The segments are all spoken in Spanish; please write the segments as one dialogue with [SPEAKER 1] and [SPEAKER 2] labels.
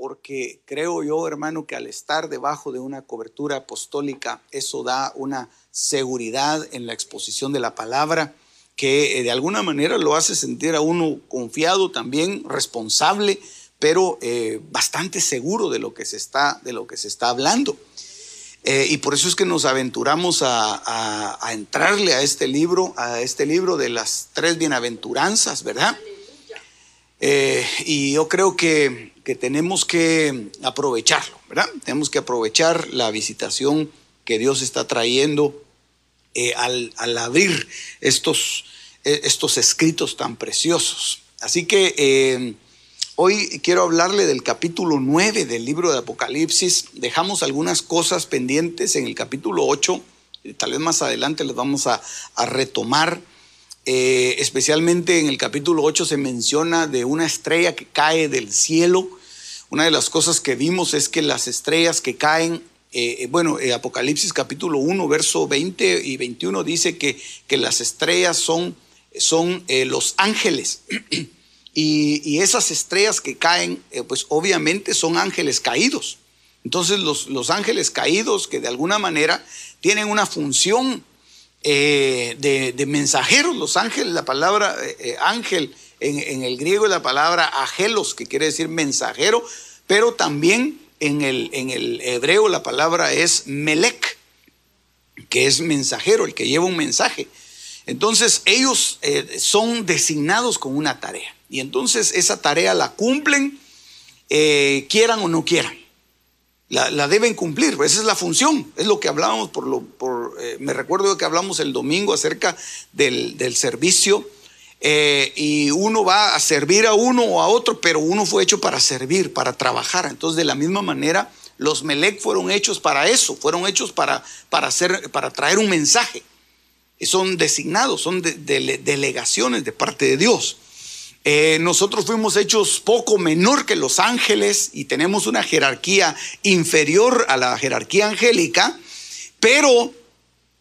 [SPEAKER 1] porque creo yo, hermano, que al estar debajo de una cobertura apostólica, eso da una seguridad en la exposición de la palabra que eh, de alguna manera lo hace sentir a uno confiado también, responsable, pero eh, bastante seguro de lo que se está, de lo que se está hablando. Eh, y por eso es que nos aventuramos a, a, entrarle a este libro, a este libro de las tres bienaventuranzas, ¿verdad? Y yo creo que que tenemos que aprovecharlo, ¿verdad? Tenemos que aprovechar la visitación que Dios está trayendo eh, al, abrir estos, eh, estos escritos tan preciosos. Así que eh, hoy quiero hablarle del capítulo 9 del libro de Apocalipsis. Dejamos algunas cosas pendientes en el capítulo 8, tal vez más adelante las vamos a, a retomar. Eh, especialmente en el capítulo 8 se menciona de una estrella que cae del cielo. Una de las cosas que vimos es que las estrellas que caen, eh, eh, bueno, Apocalipsis capítulo 1, verso 20 y 21 dice que, que las estrellas son, son los ángeles. y, y, esas estrellas que caen, pues obviamente son ángeles caídos. Entonces los, los ángeles caídos que de alguna manera tienen una función eh, de, mensajeros, los ángeles, la palabra eh, eh, ángel en, el griego es la palabra agelos, que quiere decir mensajero, pero también en el, en el hebreo la palabra es melek, que es mensajero, el que lleva un mensaje. Entonces ellos son designados con una tarea y entonces esa tarea la cumplen, quieran o no quieran la, deben cumplir, esa es la función, es lo que hablábamos, por lo, por, eh, me recuerdo que hablamos el domingo acerca del, servicio, eh, y uno va a servir a uno o a otro, pero uno fue hecho para servir, para trabajar, entonces de la misma manera los Melec fueron hechos para eso, fueron hechos para, para, hacer, para traer un mensaje, son designados, son delegaciones de parte de Dios. Eh, nosotros fuimos hechos poco menor que los ángeles y tenemos una jerarquía inferior a la jerarquía angélica, pero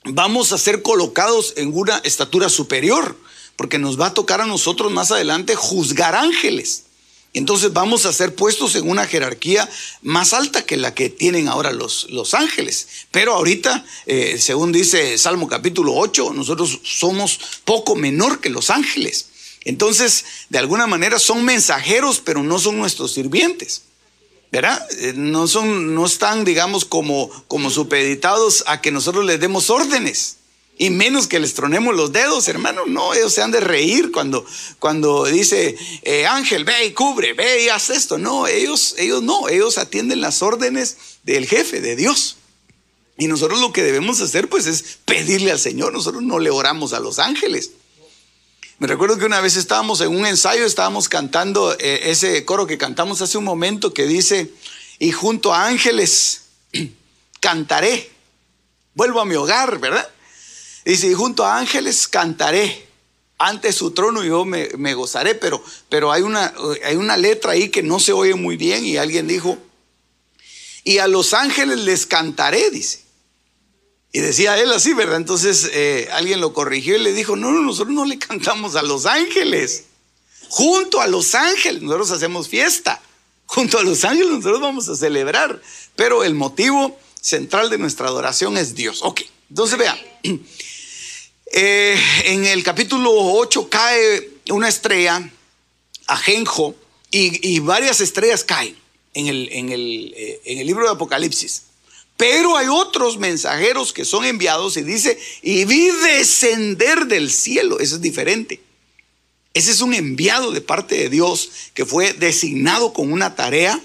[SPEAKER 1] vamos a ser colocados en una estatura superior, porque nos va a tocar a nosotros más adelante juzgar ángeles. Entonces vamos a ser puestos en una jerarquía más alta que la que tienen ahora los, los ángeles. Pero ahorita, eh, según dice Salmo capítulo 8, nosotros somos poco menor que los ángeles. Entonces, de alguna manera son mensajeros, pero no son nuestros sirvientes. ¿Verdad? Eh, no, son, no están, digamos, como, como supeditados a que nosotros les demos órdenes. Y menos que les tronemos los dedos, hermano. No, ellos se han de reír cuando, cuando dice, eh, Ángel, ve y cubre, ve y haz esto. No, ellos, ellos no, ellos atienden las órdenes del jefe, de Dios. Y nosotros lo que debemos hacer, pues, es pedirle al Señor. Nosotros no le oramos a los ángeles. Me recuerdo que una vez estábamos en un ensayo, estábamos cantando eh, ese coro que cantamos hace un momento que dice, y junto a ángeles cantaré, vuelvo a mi hogar, ¿verdad? Dice, y junto a ángeles cantaré, ante su trono yo me, me gozaré, pero, pero hay, una, hay una letra ahí que no se oye muy bien y alguien dijo, y a los ángeles les cantaré, dice. Y decía él así, ¿verdad? Entonces eh, alguien lo corrigió y le dijo, no, no, nosotros no le cantamos a los ángeles. Junto a los ángeles, nosotros hacemos fiesta. Junto a los ángeles nosotros vamos a celebrar. Pero el motivo central de nuestra adoración es Dios. Ok, entonces vea, eh, en el capítulo 8 cae una estrella, Ajenjo, y, varias estrellas caen en el, eh, en el libro de Apocalipsis. Pero hay otros mensajeros que son enviados y dice, y vi descender del cielo. Eso es diferente. Ese es un enviado de parte de Dios que fue designado con una tarea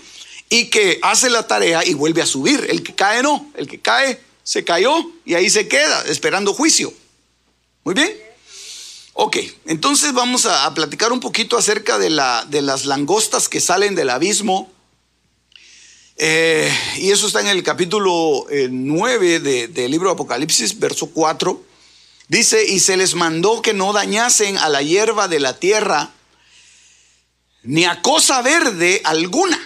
[SPEAKER 1] y que hace la tarea y vuelve a subir. El que cae no, el que cae se cayó y ahí se queda esperando juicio. Muy bien. Ok, entonces vamos a, platicar un poquito acerca de, la, de, las langostas que salen del abismo. Eh, y eso está en el capítulo 9 eh, del libro de Apocalipsis, verso 4. Dice, y se les mandó que no dañasen a la hierba de la tierra, ni a cosa verde alguna,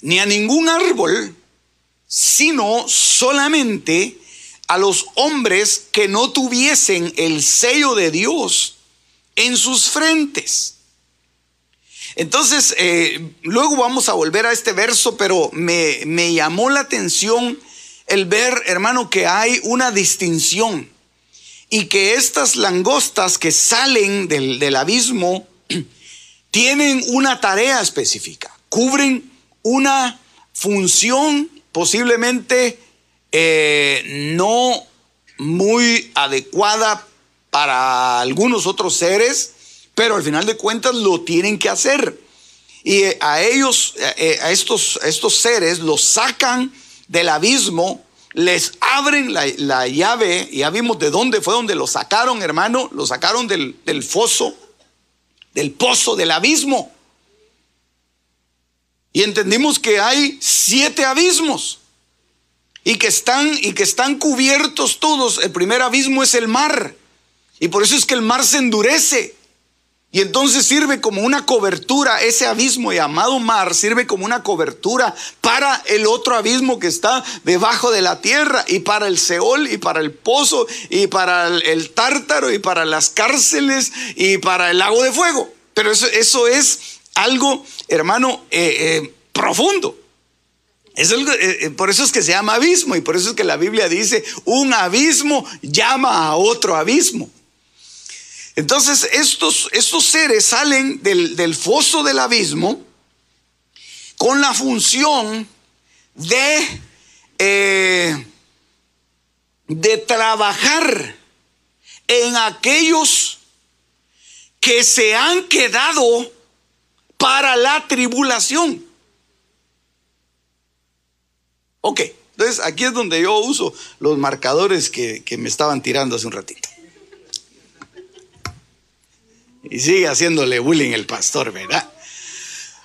[SPEAKER 1] ni a ningún árbol, sino solamente a los hombres que no tuviesen el sello de Dios en sus frentes. Entonces, eh, luego vamos a volver a este verso, pero me, me llamó la atención el ver, hermano, que hay una distinción y que estas langostas que salen del, del abismo tienen una tarea específica, cubren una función posiblemente eh, no muy adecuada para algunos otros seres, pero al final de cuentas lo tienen que hacer. Y eh, a ellos, eh, a estos, estos seres, los sacan del abismo, les abren la, llave, y ya vimos de dónde fue donde lo sacaron, hermano, lo sacaron del, del foso, del pozo, del abismo. Y entendimos que hay siete abismos y que están y que están cubiertos todos. El primer abismo es el mar. Y por eso es que el mar se endurece. Y entonces sirve como una cobertura, ese abismo llamado mar sirve como una cobertura para el otro abismo que está debajo de la tierra y para el Seol y para el pozo y para el, tártaro y para las cárceles y para el lago de fuego. Pero eso, eso es algo, hermano, eh, eh, profundo. Es eh, por eso es que se llama abismo y por eso es que la Biblia dice, un abismo llama a otro abismo. Entonces estos, estos seres salen del, foso del abismo con la función de, de trabajar en aquellos que se han quedado para la tribulación. Ok, entonces aquí es donde yo uso los marcadores que, me estaban tirando hace un ratito. Y sigue haciéndole bullying el pastor, ¿verdad?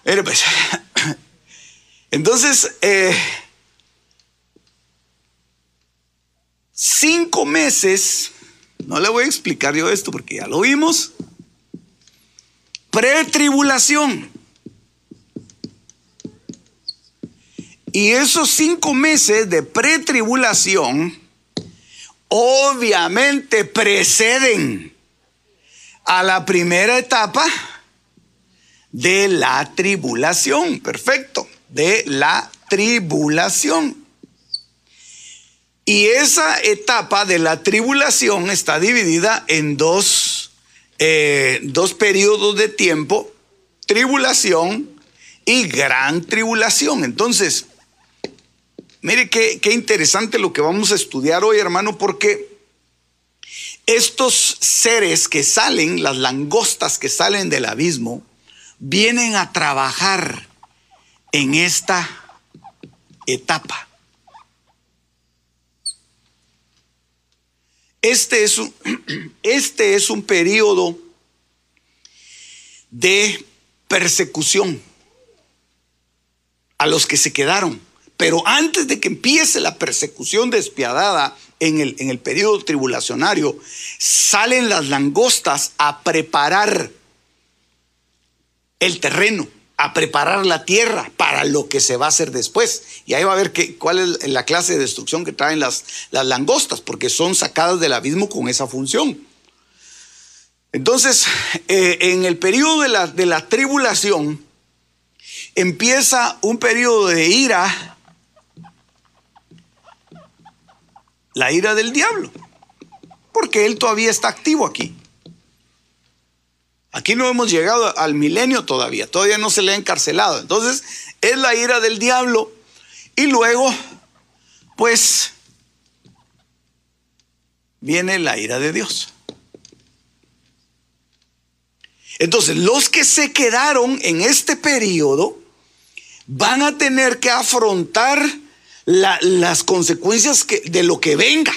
[SPEAKER 1] Pero pues, entonces, eh, cinco meses, no le voy a explicar yo esto porque ya lo vimos, pretribulación. Y esos cinco meses de pretribulación obviamente preceden a la primera etapa de la tribulación. Perfecto, de la tribulación. Y esa etapa de la tribulación está dividida en dos, eh, dos periodos de tiempo, tribulación y gran tribulación. Entonces, Mire qué, interesante lo que vamos a estudiar hoy, hermano, porque estos seres que salen, las langostas que salen del abismo, vienen a trabajar en esta etapa. Este es un, este es un periodo de persecución a los que se quedaron. Pero antes de que empiece la persecución despiadada en el, en el periodo tribulacionario, salen las langostas a preparar el terreno, a preparar la tierra para lo que se va a hacer después. Y ahí va a ver cuál es la clase de destrucción que traen las, las langostas, porque son sacadas del abismo con esa función. Entonces, eh, en el periodo de la, de la tribulación, empieza un periodo de ira la ira del diablo, porque él todavía está activo aquí. Aquí no hemos llegado al milenio todavía, todavía no se le ha encarcelado. Entonces, es la ira del diablo y luego, pues, viene la ira de Dios. Entonces, los que se quedaron en este periodo van a tener que afrontar las consecuencias de lo que venga.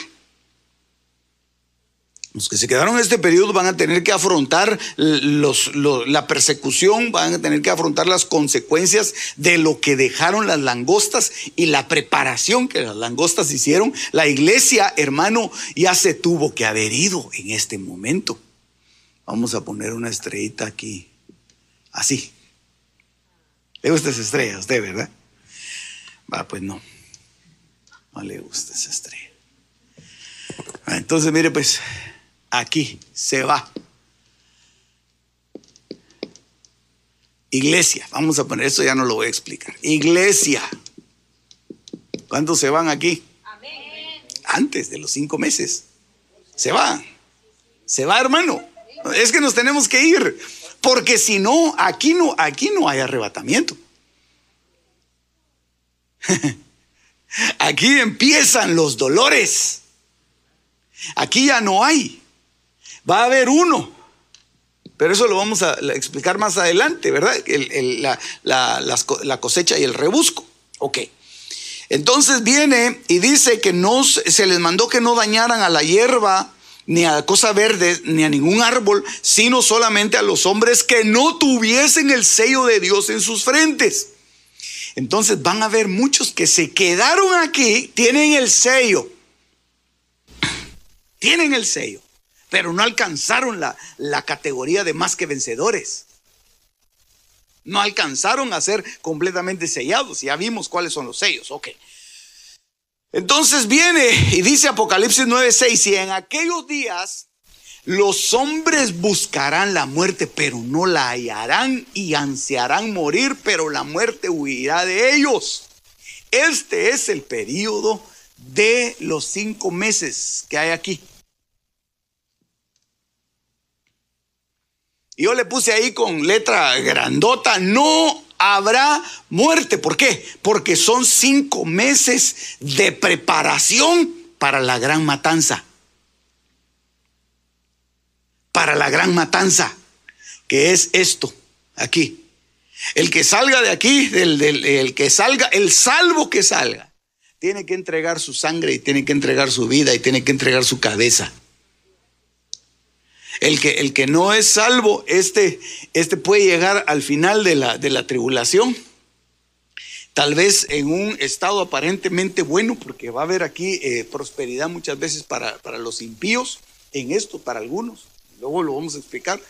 [SPEAKER 1] Los que se quedaron en este periodo van a tener que afrontar la persecución, van a tener que afrontar las consecuencias de lo que dejaron las langostas y la preparación que las langostas hicieron. La iglesia, hermano, ya se tuvo que haber ido en este momento. Vamos a poner una estrellita aquí, así. ¿Le gusta esa estrella a usted, verdad? Va, pues no. No le gusta esa estrella. Ah, entonces, mire, pues aquí se va. Iglesia, vamos a poner eso, ya no lo voy a explicar. Iglesia. ¿Cuántos se van aquí? Antes de los cinco meses. Se va. Se va, hermano. Es que nos tenemos que ir. Porque si no, aquí no, aquí no hay arrebatamiento. Aquí empiezan los dolores. Aquí ya no hay. Va a haber uno. Pero eso lo vamos a explicar más adelante, ¿verdad? la, cosecha y el rebusco. Ok. Entonces viene y dice que no se les mandó que no dañaran a la hierba, ni a cosa verde, ni a ningún árbol, sino solamente a los hombres que no tuviesen el sello de Dios en sus frentes. Entonces van a ver muchos que se quedaron aquí, tienen el sello, tienen el sello, pero no alcanzaron la, la categoría de más que vencedores. No alcanzaron a ser completamente sellados. Ya vimos cuáles son los sellos. Ok. Entonces viene y dice Apocalipsis 9:6, y en aquellos días los hombres buscarán la muerte, pero no la hallarán y ansiarán morir, pero la muerte huirá de ellos. Este es el periodo de los cinco meses que hay aquí. yo le puse ahí con letra grandota, no habrá muerte. ¿Por qué? Porque son cinco meses de preparación para la gran matanza para la gran matanza, que es esto, aquí. El que salga de aquí, el, que salga, el salvo que salga, tiene que entregar su sangre y tiene que entregar su vida y tiene que entregar su cabeza. El que, el que no es salvo, este, este puede llegar al final de la, de la tribulación, tal vez en un estado aparentemente bueno, porque va a haber aquí eh, prosperidad muchas veces para, para los impíos, en esto para algunos luego lo vamos a explicar,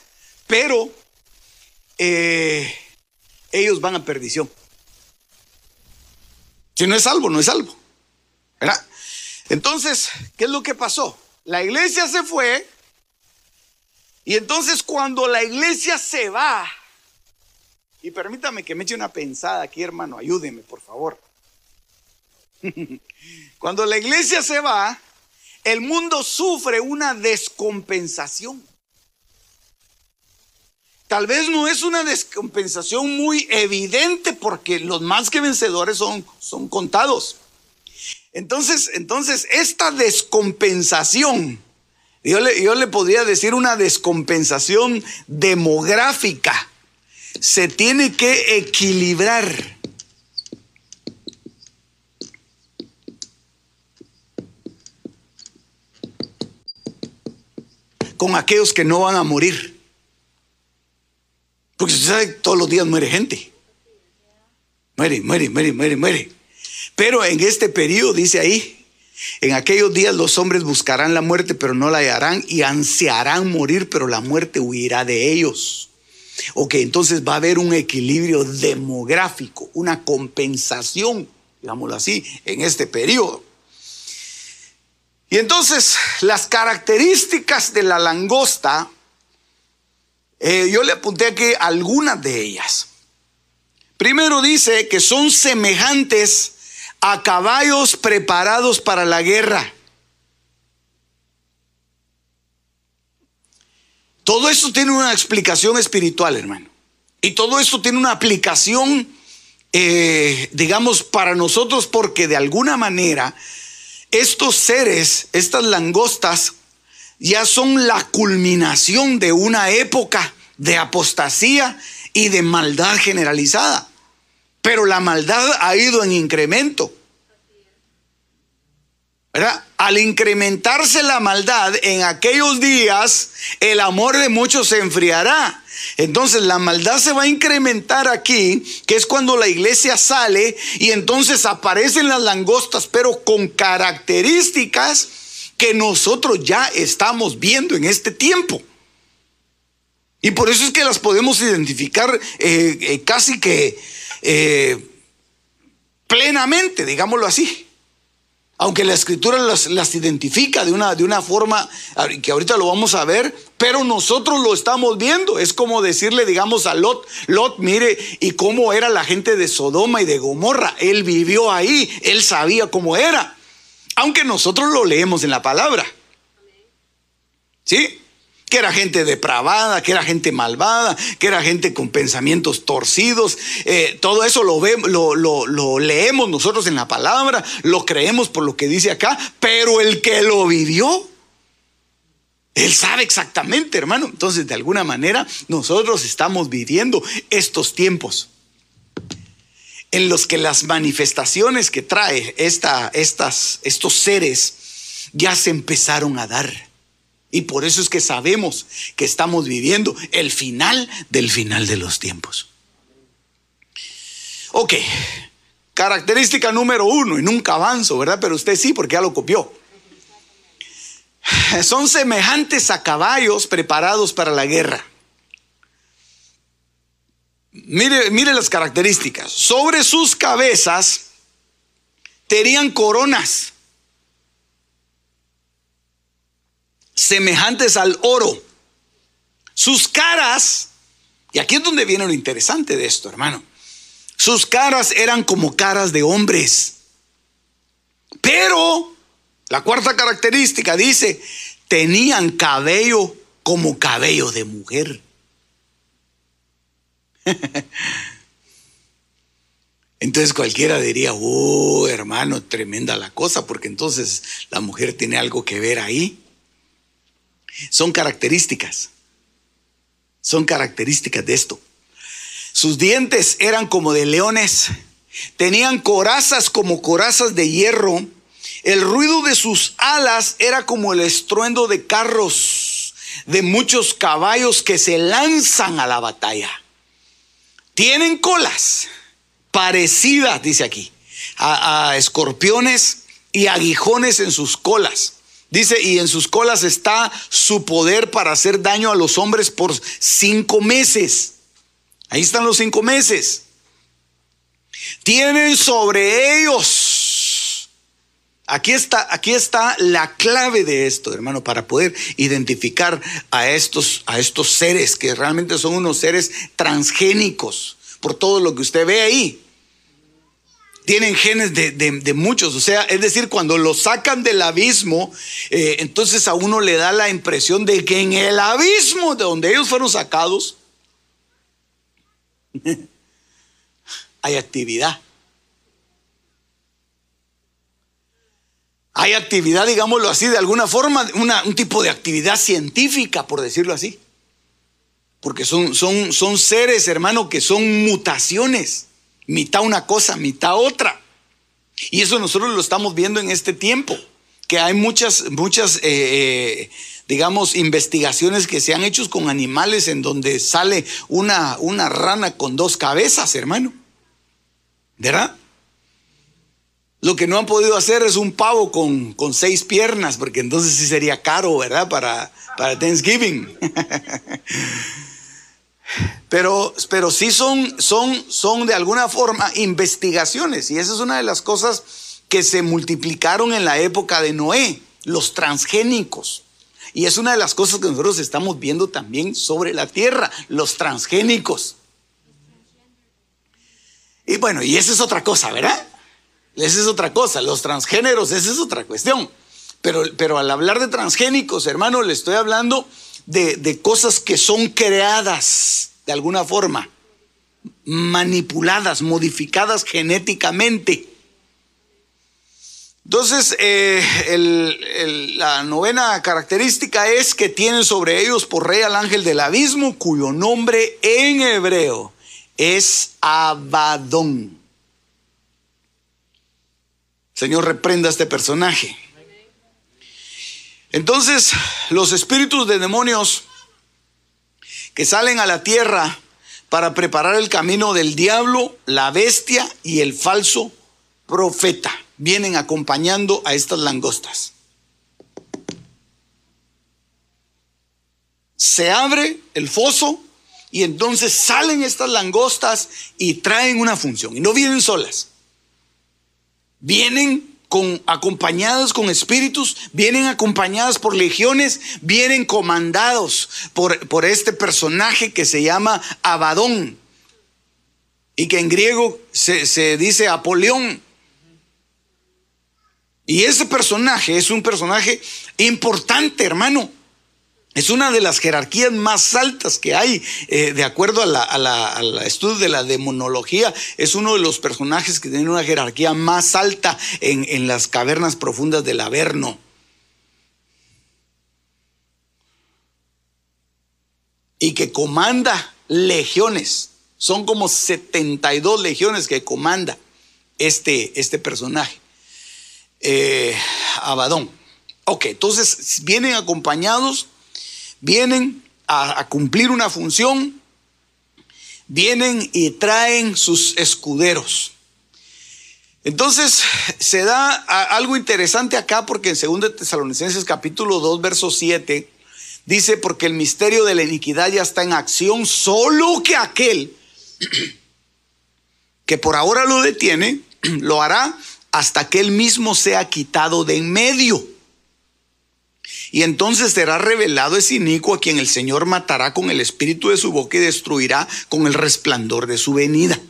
[SPEAKER 1] pero eh, ellos van a perdición. Si no es salvo, no es salvo. ¿verdad? Entonces, ¿qué es lo que pasó? La iglesia se fue y entonces cuando la iglesia se va, y permítame que me eche una pensada aquí, hermano, ayúdeme, por favor. Cuando la iglesia se va, el mundo sufre una descompensación. Tal vez no es una descompensación muy evidente porque los más que vencedores son, son contados. Entonces, entonces, esta descompensación, yo le, yo le podría decir una descompensación demográfica, se tiene que equilibrar. con aquellos que no van a morir. Porque usted sabe, todos los días muere gente. Muere, muere, muere, muere, muere. Pero en este periodo, dice ahí, en aquellos días los hombres buscarán la muerte, pero no la hallarán, y ansiarán morir, pero la muerte huirá de ellos. Ok, entonces va a haber un equilibrio demográfico, una compensación, digámoslo así, en este periodo. Y entonces las características de la langosta eh, yo le apunté aquí algunas de ellas. Primero dice que son semejantes a caballos preparados para la guerra. Todo esto tiene una explicación espiritual, hermano. Y todo esto tiene una aplicación, eh, digamos, para nosotros porque de alguna manera estos seres, estas langostas, ya son la culminación de una época de apostasía y de maldad generalizada. pero la maldad ha ido en incremento. ¿verdad? Al incrementarse la maldad en aquellos días, el amor de muchos se enfriará. Entonces la maldad se va a incrementar aquí, que es cuando la iglesia sale y entonces aparecen las langostas, pero con características que nosotros ya estamos viendo en este tiempo. Y por eso es que las podemos identificar eh, eh, casi que eh, plenamente, digámoslo así aunque la escritura las, identifica de una, de una forma que ahorita lo vamos a ver, pero nosotros lo estamos viendo. Es como decirle, digamos, a Lot, Lot, mire, y cómo era la gente de Sodoma y de Gomorra. Él vivió ahí, él sabía cómo era, aunque nosotros lo leemos en la palabra. ¿Sí? que era gente depravada, que era gente malvada, que era gente con pensamientos torcidos. Eh, todo eso lo, lo, lo, leemos nosotros en la palabra, lo creemos por lo que dice acá, pero el que lo vivió, él sabe exactamente, hermano. Entonces, de alguna manera, nosotros estamos viviendo estos tiempos en los que las manifestaciones que trae esta, estas, estos seres ya se empezaron a dar. Y por eso es que sabemos que estamos viviendo el final del final de los tiempos. Ok, característica número uno, y nunca avanzo, ¿verdad? Pero usted sí, porque ya lo copió. Son semejantes a caballos preparados para la guerra. Mire, mire las características. Sobre sus cabezas tenían coronas semejantes al oro. Sus caras, y aquí es donde viene lo interesante de esto, hermano. Sus caras eran como caras de hombres. Pero, la cuarta característica dice, tenían cabello como cabello de mujer. Entonces cualquiera diría, oh hermano, tremenda la cosa, porque entonces la mujer tiene algo que ver ahí. Son características. Son características de esto. Sus dientes eran como de leones. Tenían corazas como corazas de hierro. El ruido de sus alas era como el estruendo de carros, de muchos caballos que se lanzan a la batalla. Tienen colas parecidas, dice aquí, a, escorpiones y aguijones en sus colas. Dice, y en sus colas está su poder para hacer daño a los hombres por cinco meses. Ahí están los cinco meses. Tienen sobre ellos. Aquí está, aquí está la clave de esto, hermano, para poder identificar a estos, a estos seres que realmente son unos seres transgénicos por todo lo que usted ve ahí tienen genes de, muchos. O sea, es decir, cuando lo sacan del abismo, eh, entonces a uno le da la impresión de que en el abismo de donde ellos fueron sacados, hay actividad. Hay actividad, digámoslo así, de alguna forma, un tipo de actividad científica, por decirlo así. Porque son, son, son seres, hermano, que son mutaciones mitad una cosa, mitad otra. Y eso nosotros lo estamos viendo en este tiempo, que hay muchas, muchas, eh, eh, digamos, investigaciones que se han hecho con animales en donde sale una, una rana con dos cabezas, hermano. ¿Verdad? Lo que no han podido hacer es un pavo con, con seis piernas, porque entonces sí sería caro, ¿verdad? Para, para Thanksgiving. Pero, pero sí son, son, son de alguna forma investigaciones y esa es una de las cosas que se multiplicaron en la época de Noé, los transgénicos. Y es una de las cosas que nosotros estamos viendo también sobre la tierra, los transgénicos. Y bueno, y esa es otra cosa, ¿verdad? Esa es otra cosa, los transgéneros, esa es otra cuestión. Pero, pero al hablar de transgénicos, hermano, le estoy hablando de, cosas que son creadas de alguna forma, manipuladas, modificadas genéticamente. Entonces, eh, la novena característica es que tienen sobre ellos por rey al ángel del abismo, cuyo nombre en hebreo es Abadón. Señor, reprenda este personaje. Entonces, los espíritus de demonios que salen a la tierra para preparar el camino del diablo, la bestia y el falso profeta vienen acompañando a estas langostas. Se abre el foso y entonces salen estas langostas y traen una función. Y no vienen solas. Vienen con, acompañadas con espíritus, vienen acompañadas por legiones, vienen comandados por, por este personaje que se llama Abadón y que en griego se, se dice Apolión. Y ese personaje es un personaje importante, hermano. Es una de las jerarquías más altas que hay, eh, de acuerdo al estudio de la demonología. Es uno de los personajes que tiene una jerarquía más alta en, las cavernas profundas del Averno. Y que comanda legiones. Son como 72 legiones que comanda este, este personaje. Eh, Abadón. Ok, entonces vienen acompañados vienen a, cumplir una función, vienen y traen sus escuderos. Entonces se da algo interesante acá porque en 2 Tesalonicenses capítulo 2 verso 7 dice porque el misterio de la iniquidad ya está en acción, solo que aquel que por ahora lo detiene, lo hará hasta que él mismo sea quitado de en medio. Y entonces será revelado ese inicuo a quien el Señor matará con el espíritu de su boca y destruirá con el resplandor de su venida.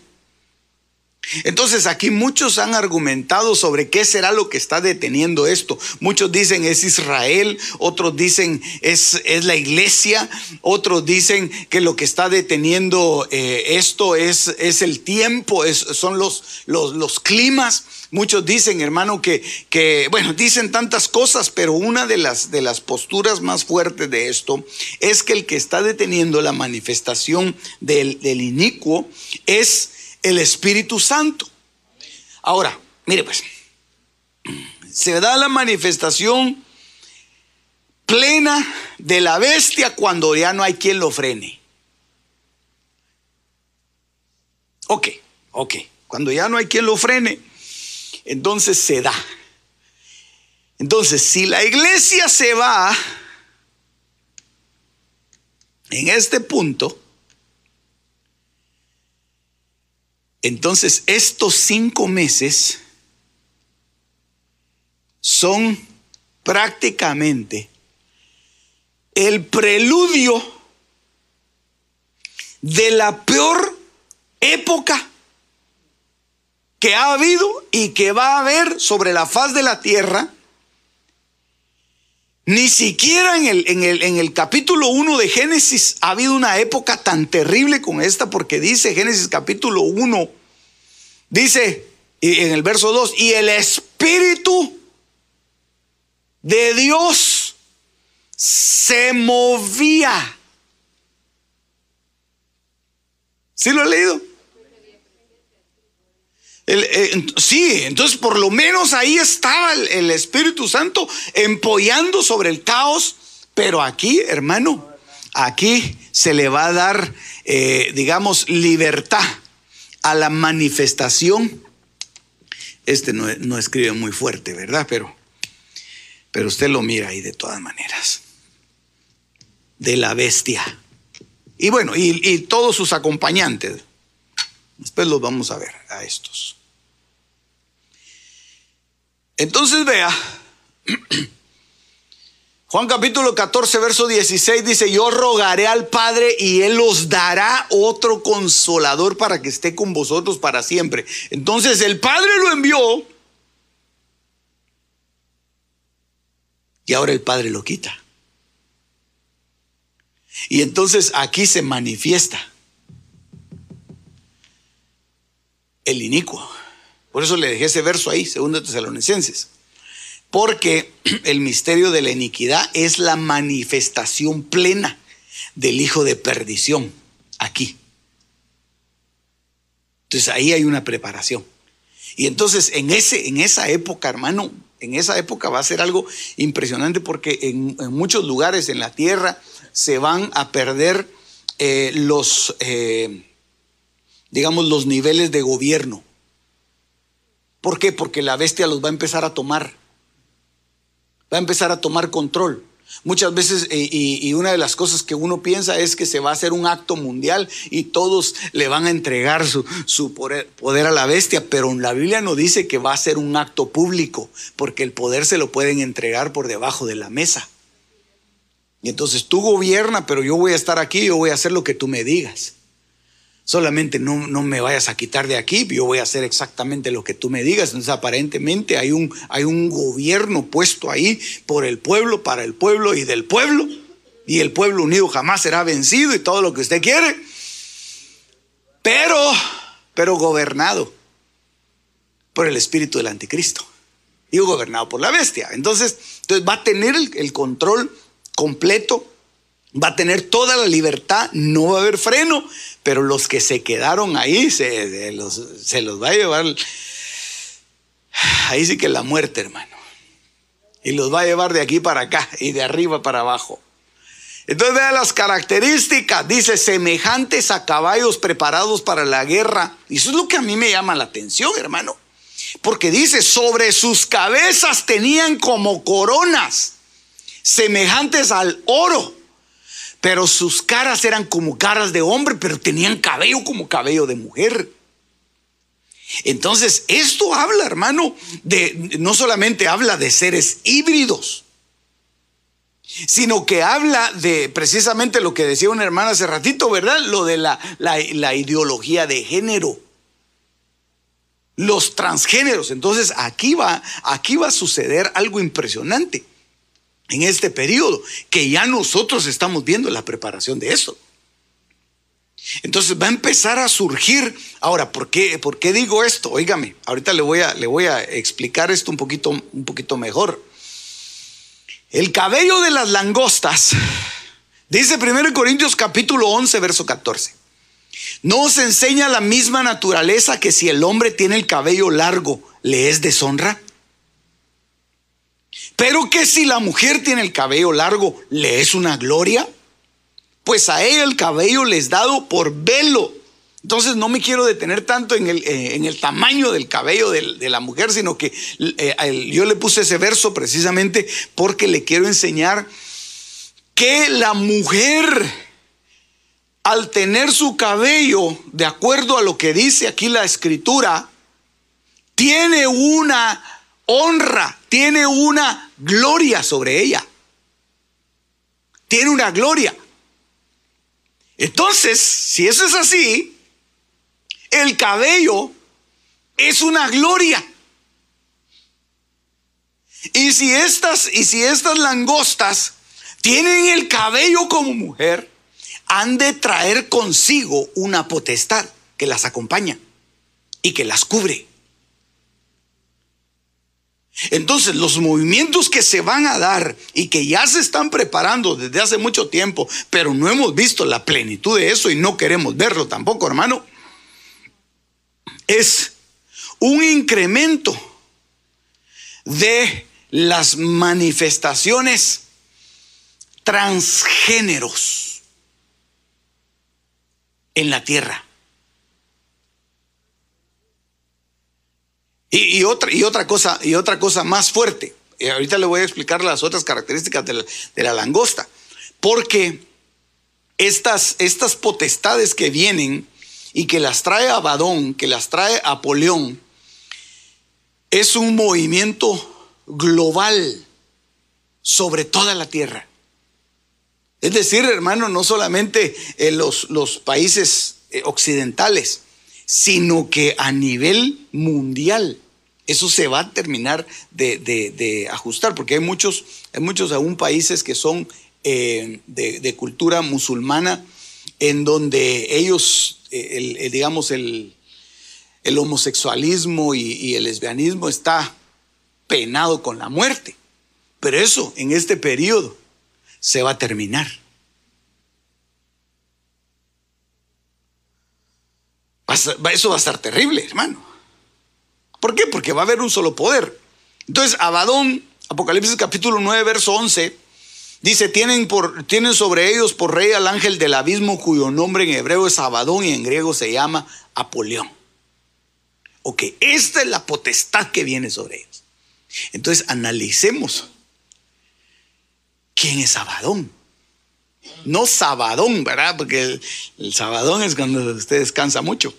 [SPEAKER 1] Entonces aquí muchos han argumentado sobre qué será lo que está deteniendo esto. Muchos dicen es Israel, otros dicen es, es la iglesia, otros dicen que lo que está deteniendo eh, esto es, es el tiempo, es, son los, los, los climas. Muchos dicen, hermano, que, que, bueno, dicen tantas cosas, pero una de las, de las posturas más fuertes de esto es que el que está deteniendo la manifestación del, del inicuo es el Espíritu Santo. Ahora, mire pues, se da la manifestación plena de la bestia cuando ya no hay quien lo frene. Ok, ok, cuando ya no hay quien lo frene entonces se da. Entonces, si la iglesia se va en este punto, entonces estos cinco meses son prácticamente el preludio de la peor época que ha habido y que va a haber sobre la faz de la tierra, ni siquiera en el, capítulo 1 de Génesis ha habido una época tan terrible como esta, porque dice Génesis capítulo 1, dice en el verso 2, y el Espíritu de Dios se movía. ¿Sí lo he leído? Eh, sí, entonces por lo menos ahí estaba el, Espíritu Santo empollando sobre el caos, pero aquí, hermano, aquí se le va a dar, eh, digamos, libertad a la manifestación. Este no, escribe muy fuerte, ¿verdad? Pero, pero usted lo mira ahí de todas maneras. De la bestia. Y bueno, y, y todos sus acompañantes. Después los vamos a ver a estos. Entonces vea, Juan capítulo 14, verso 16 dice, yo rogaré al Padre y Él os dará otro consolador para que esté con vosotros para siempre. Entonces el Padre lo envió y ahora el Padre lo quita. Y entonces aquí se manifiesta el inicuo. Por eso le dejé ese verso ahí, segundo Tesalonicenses. Porque el misterio de la iniquidad es la manifestación plena del hijo de perdición aquí. Entonces ahí hay una preparación. Y entonces en, ese, en esa época, hermano, en esa época va a ser algo impresionante porque en, muchos lugares en la tierra se van a perder eh, los, eh, digamos, los niveles de gobierno. ¿Por qué? Porque la bestia los va a empezar a tomar. Va a empezar a tomar control. Muchas veces, eh, y, una de las cosas que uno piensa es que se va a hacer un acto mundial y todos le van a entregar su, su poder, a la bestia, pero la Biblia no dice que va a ser un acto público, porque el poder se lo pueden entregar por debajo de la mesa. Y entonces tú gobierna, pero yo voy a estar aquí, yo voy a hacer lo que tú me digas solamente no, me vayas a quitar de aquí, yo voy a hacer exactamente lo que tú me digas. Entonces aparentemente hay un, hay un gobierno puesto ahí por el pueblo, para el pueblo y del pueblo, y el pueblo unido jamás será vencido y todo lo que usted quiere, pero, pero gobernado por el espíritu del anticristo. y gobernado por la bestia. Entonces, entonces va a tener el control completo va a tener toda la libertad, no va a haber freno, pero los que se quedaron ahí se, los, va a llevar, ahí sí que la muerte, hermano. Y los va a llevar de aquí para acá y de arriba para abajo. Entonces vean las características, dice semejantes a caballos preparados para la guerra. Y eso es lo que a mí me llama la atención, hermano. Porque dice, sobre sus cabezas tenían como coronas, semejantes al oro pero sus caras eran como caras de hombre, pero tenían cabello como cabello de mujer. Entonces, esto habla, hermano, de no solamente habla de seres híbridos, sino que habla de precisamente lo que decía una hermana hace ratito, ¿verdad? Lo de la, la ideología de género. Los transgéneros. Entonces, aquí va, aquí va a suceder algo impresionante en este periodo, que ya nosotros estamos viendo la preparación de eso. Entonces va a empezar a surgir. Ahora, ¿por qué, por qué digo esto? Óigame, ahorita le voy, a, le voy a explicar esto un poquito, un poquito mejor. El cabello de las langostas, dice 1 Corintios capítulo 11, verso 14. No se enseña la misma naturaleza que si el hombre tiene el cabello largo, le es deshonra. Pero que si la mujer tiene el cabello largo, ¿le es una gloria? Pues a ella el cabello les dado por velo. Entonces no me quiero detener tanto en el, eh, en el tamaño del cabello de, la mujer, sino que eh, yo le puse ese verso precisamente porque le quiero enseñar que la mujer, al tener su cabello, de acuerdo a lo que dice aquí la escritura, tiene una honra, tiene una gloria sobre ella. Tiene una gloria. Entonces, si eso es así, el cabello es una gloria. Y si estas y si estas langostas tienen el cabello como mujer, han de traer consigo una potestad que las acompaña y que las cubre. Entonces, los movimientos que se van a dar y que ya se están preparando desde hace mucho tiempo, pero no hemos visto la plenitud de eso y no queremos verlo tampoco, hermano, es un incremento de las manifestaciones transgéneros en la tierra. Y, otra, y, otra cosa, y otra cosa más fuerte. Y ahorita le voy a explicar las otras características de la, langosta. Porque estas, estas potestades que vienen y que las trae Abadón, que las trae Apolión, es un movimiento global sobre toda la tierra. Es decir, hermano, no solamente en los, los países eh, occidentales, sino que a nivel mundial eso se va a terminar de, ajustar, porque hay muchos, hay muchos aún países que son eh, de, cultura musulmana, en donde ellos, eh, digamos, el, homosexualismo y el lesbianismo está penado con la muerte. Pero eso en este periodo se va a terminar. Eso va a estar terrible, hermano. ¿Por qué? Porque va a haber un solo poder. Entonces, Abadón, Apocalipsis capítulo 9, verso 11, dice, tienen, por, tienen sobre ellos por rey al ángel del abismo cuyo nombre en hebreo es Abadón y en griego se llama Apolión. Ok, esta es la potestad que viene sobre ellos. Entonces, analicemos. ¿Quién es Abadón? No sabadón, ¿verdad? Porque el, el sabadón es cuando usted descansa mucho.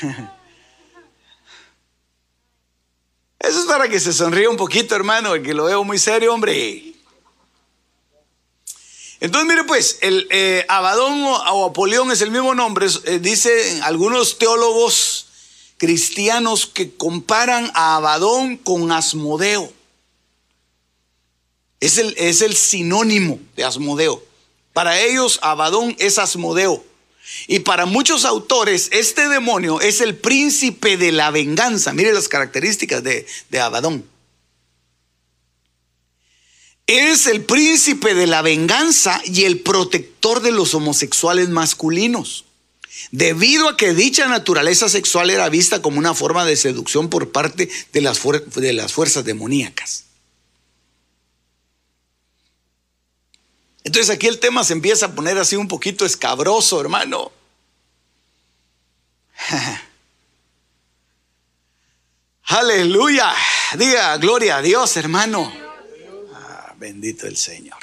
[SPEAKER 1] Eso es para que se sonríe un poquito, hermano, que lo veo muy serio, hombre. Entonces, mire pues, el eh, Abadón o Apolión es el mismo nombre. Eh, dicen algunos teólogos cristianos que comparan a Abadón con Asmodeo. Es el, es el sinónimo de Asmodeo. Para ellos, Abadón es Asmodeo. Y para muchos autores, este demonio es el príncipe de la venganza. Mire las características de, de Abadón. Es el príncipe de la venganza y el protector de los homosexuales masculinos. Debido a que dicha naturaleza sexual era vista como una forma de seducción por parte de las, de las fuerzas demoníacas. Entonces aquí el tema se empieza a poner así un poquito escabroso, hermano. Aleluya. Diga gloria a Dios, hermano. Ah, bendito el Señor.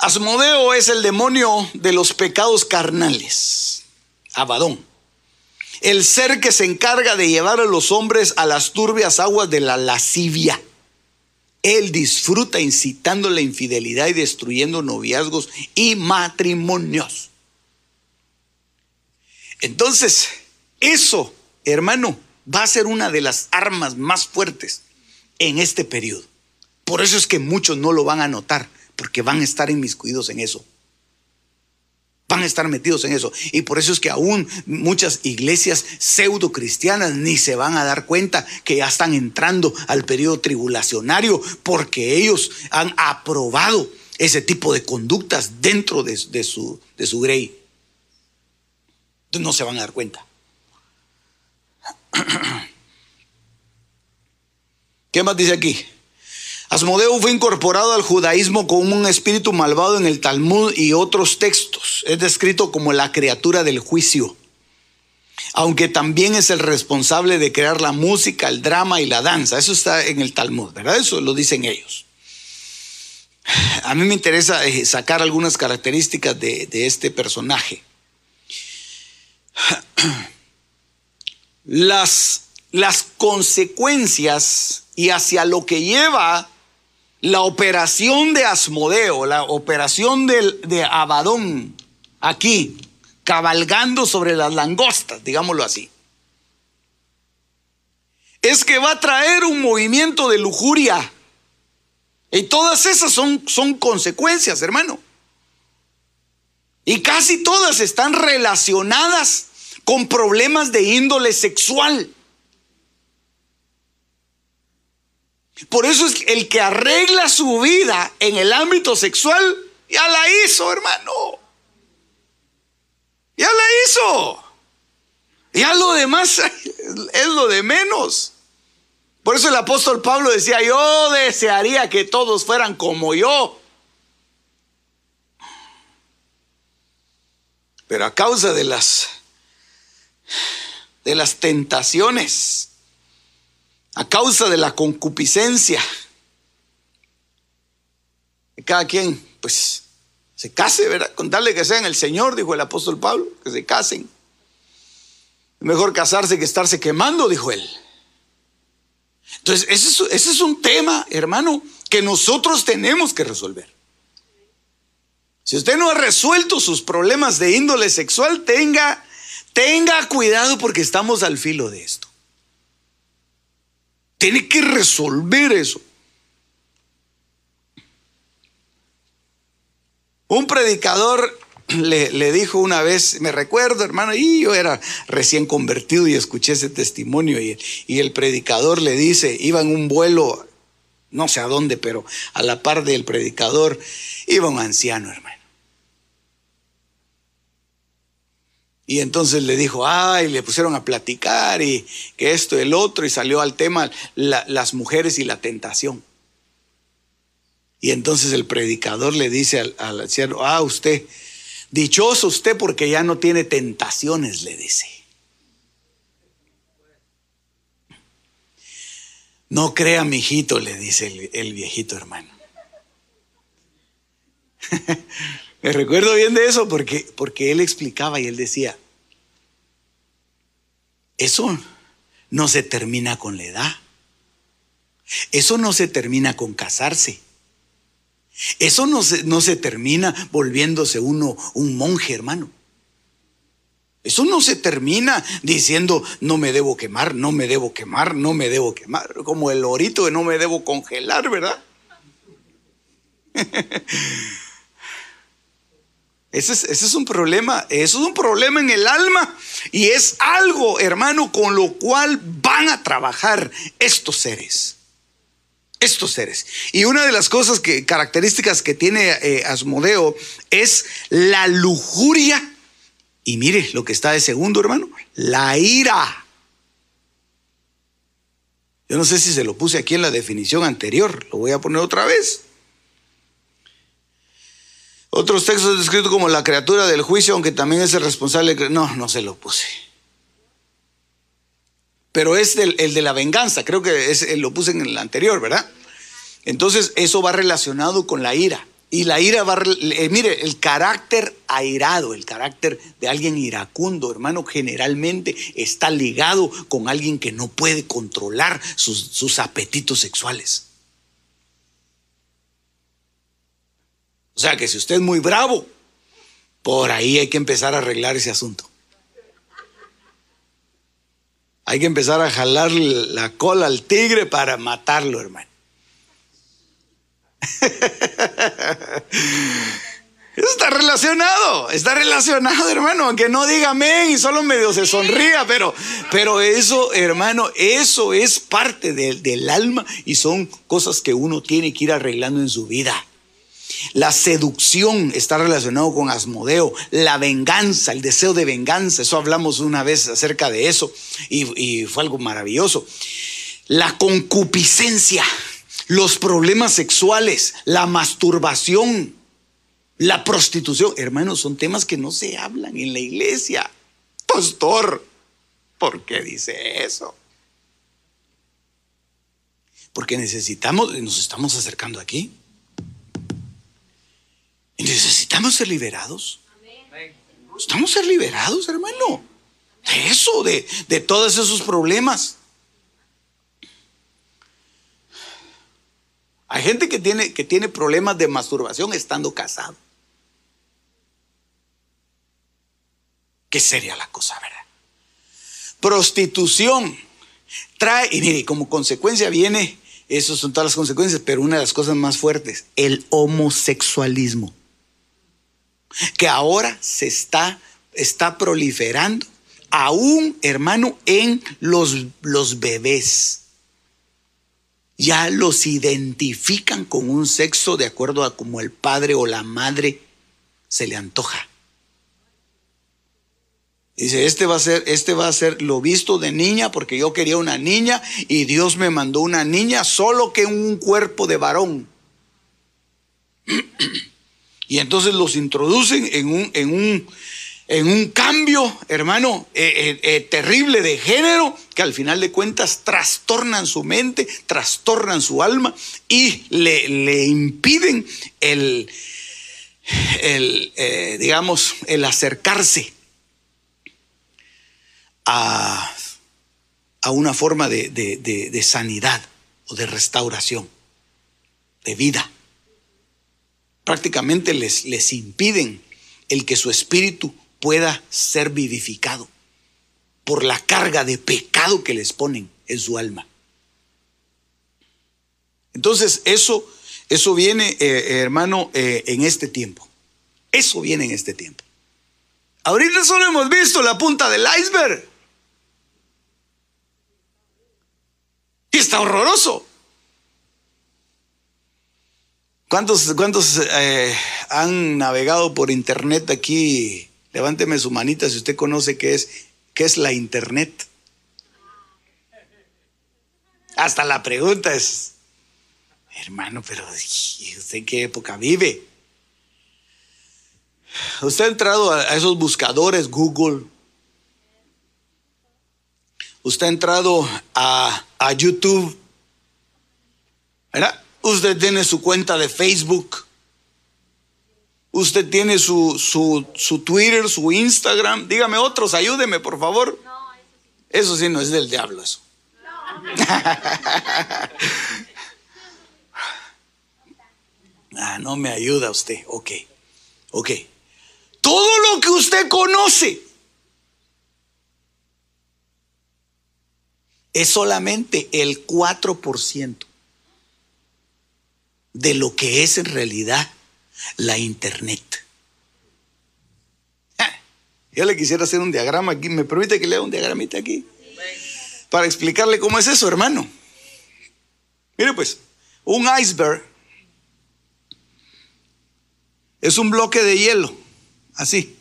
[SPEAKER 1] Asmodeo es el demonio de los pecados carnales. Abadón. El ser que se encarga de llevar a los hombres a las turbias aguas de la lascivia. Él disfruta incitando la infidelidad y destruyendo noviazgos y matrimonios. Entonces, eso, hermano, va a ser una de las armas más fuertes en este periodo. Por eso es que muchos no lo van a notar, porque van a estar inmiscuidos en eso. Van a estar metidos en eso. Y por eso es que aún muchas iglesias pseudo cristianas ni se van a dar cuenta que ya están entrando al periodo tribulacionario porque ellos han aprobado ese tipo de conductas dentro de, su, de su grey. No se van a dar cuenta. ¿Qué más dice aquí? Asmodeo fue incorporado al judaísmo con un espíritu malvado en el Talmud y otros textos. Es descrito como la criatura del juicio, aunque también es el responsable de crear la música, el drama y la danza. Eso está en el Talmud, ¿verdad? Eso lo dicen ellos. A mí me interesa eh, sacar algunas características de, este personaje. Las consecuencias y hacia lo que lleva la operación de Asmodeo, la operación de, Abadón, aquí, cabalgando sobre las langostas, digámoslo así, es que va a traer un movimiento de lujuria. Y todas esas son, son consecuencias, hermano. Y casi todas están relacionadas con problemas de índole sexual. Por eso es el que arregla su vida en el ámbito sexual, ya la hizo, hermano. Ya la hizo. Ya lo demás es lo de menos. Por eso el apóstol Pablo decía, yo desearía que todos fueran como yo. Pero a causa de las de las tentaciones a causa de la concupiscencia. Cada quien, pues, se case, ¿verdad? Con darle que sean el Señor, dijo el apóstol Pablo, que se casen. Mejor casarse que estarse quemando, dijo él. Entonces, ese es, ese es un tema, hermano, que nosotros tenemos que resolver. Si usted no ha resuelto sus problemas de índole sexual, tenga, tenga cuidado porque estamos al filo de esto. Tiene que resolver eso. Un predicador le, dijo una vez, me recuerdo hermano, y yo era recién convertido y escuché ese testimonio y, y el predicador le dice, iba en un vuelo, no sé a dónde, pero a la par del predicador iba un anciano hermano. Y entonces le dijo, ay, le pusieron a platicar y que esto el otro, y salió al tema las mujeres y la tentación. Y entonces el predicador le dice al, al anciano, ah, usted, dichoso usted porque ya no tiene tentaciones, le dice. No crea, mijito, le dice el, el viejito hermano. Me recuerdo bien de eso porque, porque él explicaba y él decía, eso no se termina con la edad. Eso no se termina con casarse. Eso no se, no se termina volviéndose uno un monje, hermano. Eso no se termina diciendo no me debo quemar, no me debo quemar, no me debo quemar, como el orito que no me debo congelar, ¿verdad? Ese es, un problema, eso es un problema en el alma y es algo, hermano, con lo cual van a trabajar estos seres. Estos seres. Y una de las cosas que, características que tiene eh, Asmodeo es la lujuria. Y mire lo que está de segundo, hermano, la ira. Yo no sé si se lo puse aquí en la definición anterior, lo voy a poner otra vez. Otros textos descritos como la criatura del juicio, aunque también es el responsable. No, no se lo puse. Pero es el, de la venganza, creo que es, lo puse en el anterior, ¿verdad? Entonces, eso va relacionado con la ira. Y la ira va, eh, mire, el carácter airado, el carácter de alguien iracundo, hermano, generalmente está ligado con alguien que no puede controlar sus apetitos sexuales. O sea que si usted es muy bravo, por ahí hay que empezar a arreglar ese asunto. Hay que empezar a jalar la cola al tigre para matarlo, hermano. Eso está relacionado, está relacionado, hermano, aunque no diga amén y solo medio se sonría, pero, pero eso, hermano, eso es parte del alma y son cosas que uno tiene que ir arreglando en su vida. La seducción está relacionado con Asmodeo, la venganza, el deseo de venganza, eso hablamos una vez acerca de eso y, fue algo maravilloso. La concupiscencia, los problemas sexuales, la masturbación, la prostitución, hermanos, son temas que no se hablan en la iglesia. Pastor, ¿por qué dice eso? Porque necesitamos, nos estamos acercando aquí. Y necesitamos ser liberados. Estamos ser liberados, hermano. De eso, de, de todos esos problemas. Hay gente que tiene, que tiene problemas de masturbación estando casado. Qué seria la cosa, ¿verdad? Prostitución trae, y mire, como consecuencia viene, esas son todas las consecuencias, pero una de las cosas más fuertes, el homosexualismo que ahora se está, está proliferando, aún hermano, en los, los bebés. Ya los identifican con un sexo de acuerdo a como el padre o la madre se le antoja. Dice, este va a ser, este va a ser lo visto de niña porque yo quería una niña y Dios me mandó una niña solo que un cuerpo de varón. Y entonces los introducen en un, en un, en un cambio, hermano, eh, eh, eh, terrible de género, que al final de cuentas trastornan su mente, trastornan su alma y le, le impiden el, el digamos, el acercarse a, a una forma de, de sanidad o de restauración, de vida prácticamente les, les impiden el que su espíritu pueda ser vivificado por la carga de pecado que les ponen en su alma. Entonces, eso, eso viene, eh, hermano, eh, en este tiempo. Eso viene en este tiempo. Ahorita solo hemos visto la punta del iceberg. Y está horroroso. ¿Cuántos, cuántos eh, han navegado por internet aquí Levánteme su manita si usted conoce qué es, qué es la internet. Hasta la pregunta es, hermano, pero ¿usted qué época vive? Usted ha entrado a esos buscadores, Google. Usted ha entrado a, a YouTube. ¿Verdad? Usted tiene su cuenta de Facebook. Usted tiene su, su, su Twitter, su Instagram. Dígame otros, ayúdeme, por favor. eso sí no es del diablo, eso. ah, no me ayuda usted. Ok, ok. Todo lo que usted conoce es solamente el 4% de lo que es en realidad la Internet. Yo le quisiera hacer un diagrama aquí. ¿Me permite que lea un diagramita aquí? Para explicarle cómo es eso, hermano. Mire pues, un iceberg es un bloque de hielo, así.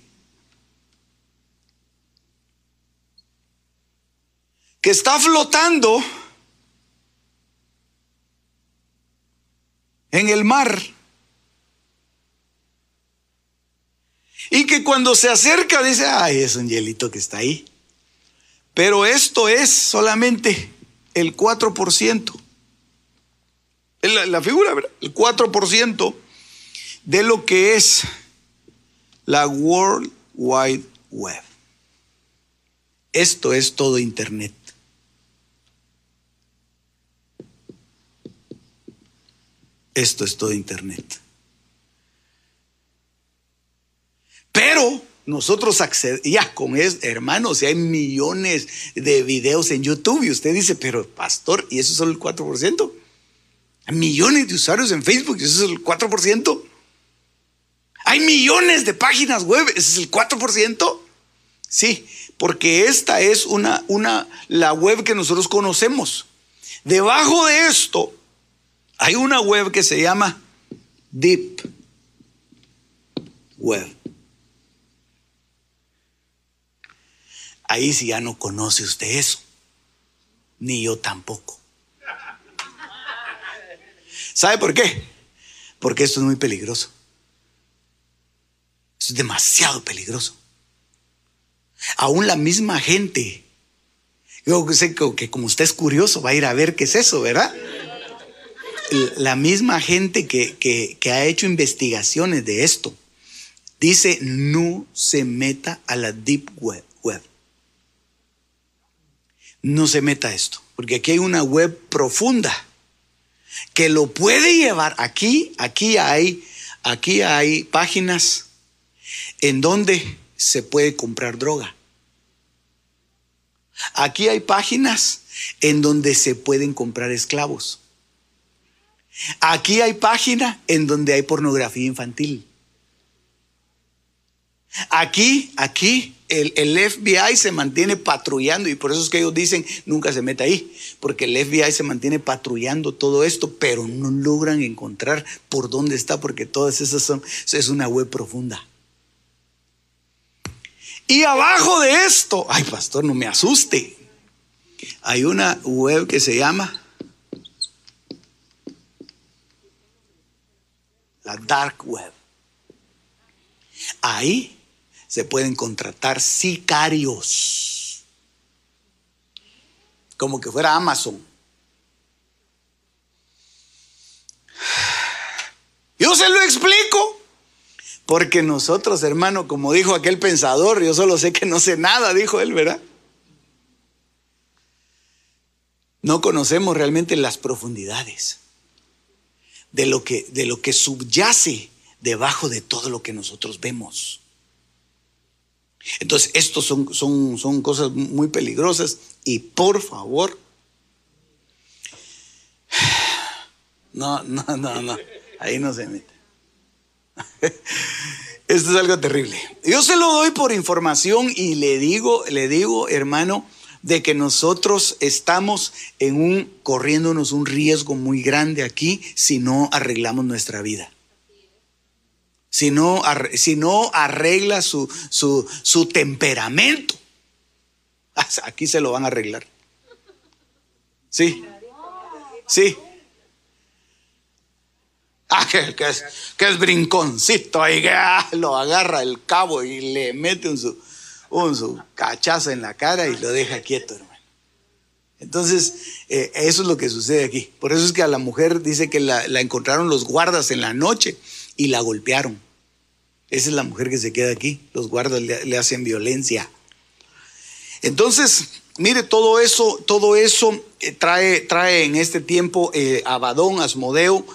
[SPEAKER 1] Que está flotando en el mar. Y que cuando se acerca dice, ay, es un hielito que está ahí. Pero esto es solamente el 4%. La, la figura, ¿verdad? El 4% de lo que es la World Wide Web. Esto es todo Internet. Esto es todo Internet. Pero nosotros accedíamos con eso, hermanos, hay millones de videos en YouTube y usted dice, pero pastor, ¿y eso es solo el 4%? Hay millones de usuarios en Facebook y eso es el 4%. Hay millones de páginas web, ese es el 4%. Sí, porque esta es una, una, la web que nosotros conocemos. Debajo de esto hay una web que se llama Deep Web. Ahí sí ya no conoce usted eso. Ni yo tampoco. ¿Sabe por qué? Porque esto es muy peligroso. es demasiado peligroso. Aún la misma gente, yo sé que como usted es curioso, va a ir a ver qué es eso, ¿verdad? La misma gente que, que ha hecho investigaciones de esto dice no se meta a la deep web no se meta esto, porque aquí hay una web profunda que lo puede llevar. Aquí, aquí hay, aquí hay páginas en donde se puede comprar droga. Aquí hay páginas en donde se pueden comprar esclavos. Aquí hay páginas en donde hay pornografía infantil. Aquí, aquí el, FBI se mantiene patrullando y por eso es que ellos dicen nunca se meta ahí, porque el FBI se mantiene patrullando todo esto, pero no logran encontrar por dónde está, porque todas esas son, es una web profunda. Y abajo de esto, ay pastor, no me asuste, hay una web que se llama la dark web. Ahí se pueden contratar sicarios, como que fuera Amazon. Yo se lo explico, porque nosotros, hermano, como dijo aquel pensador, yo solo sé que no sé nada, dijo él, ¿verdad? No conocemos realmente las profundidades de lo que, de lo que subyace debajo de todo lo que nosotros vemos. Entonces, estos son, son, son cosas muy peligrosas y por favor, no, no, no, no, ahí no se mete. Esto es algo terrible. Yo se lo doy por información y le digo, le digo, hermano, de que nosotros estamos en un corriéndonos un riesgo muy grande aquí si no arreglamos nuestra vida si no, si no arregla su, su, su temperamento. Aquí se lo van a arreglar. Sí. Sí. Ah, que, es, que es brinconcito, ahí ah, lo agarra el cabo y le mete un su, un su cachazo en la cara y lo deja quieto, hermano. Entonces, eh, eso es lo que sucede aquí. Por eso es que a la mujer dice que la, encontraron los guardas en la noche y la golpearon. Esa es la mujer que se queda aquí. Los guardas le, hacen violencia. Entonces, mire, todo eso, todo eso eh, trae, trae en este tiempo eh, Abadón, Asmodeo,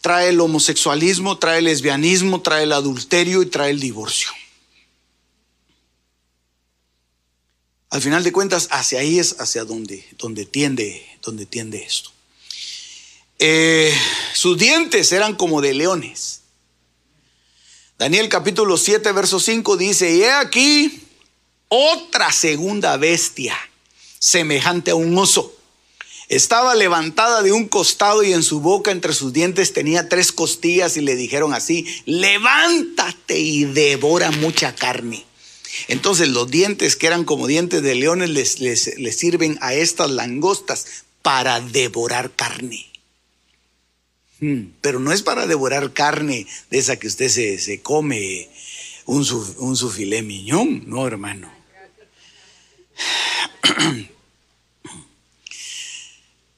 [SPEAKER 1] trae el homosexualismo, trae el lesbianismo, trae el adulterio y trae el divorcio. Al final de cuentas, hacia ahí es hacia donde, donde, tiende, donde tiende esto. Eh, sus dientes eran como de leones. Daniel capítulo 7, verso 5 dice, y he aquí otra segunda bestia, semejante a un oso. Estaba levantada de un costado y en su boca entre sus dientes tenía tres costillas y le dijeron así, levántate y devora mucha carne. Entonces los dientes que eran como dientes de leones les, sirven a estas langostas para devorar carne. Hmm, pero no es para devorar carne de esa que usted se, come, un, un sufilé miñón, no hermano.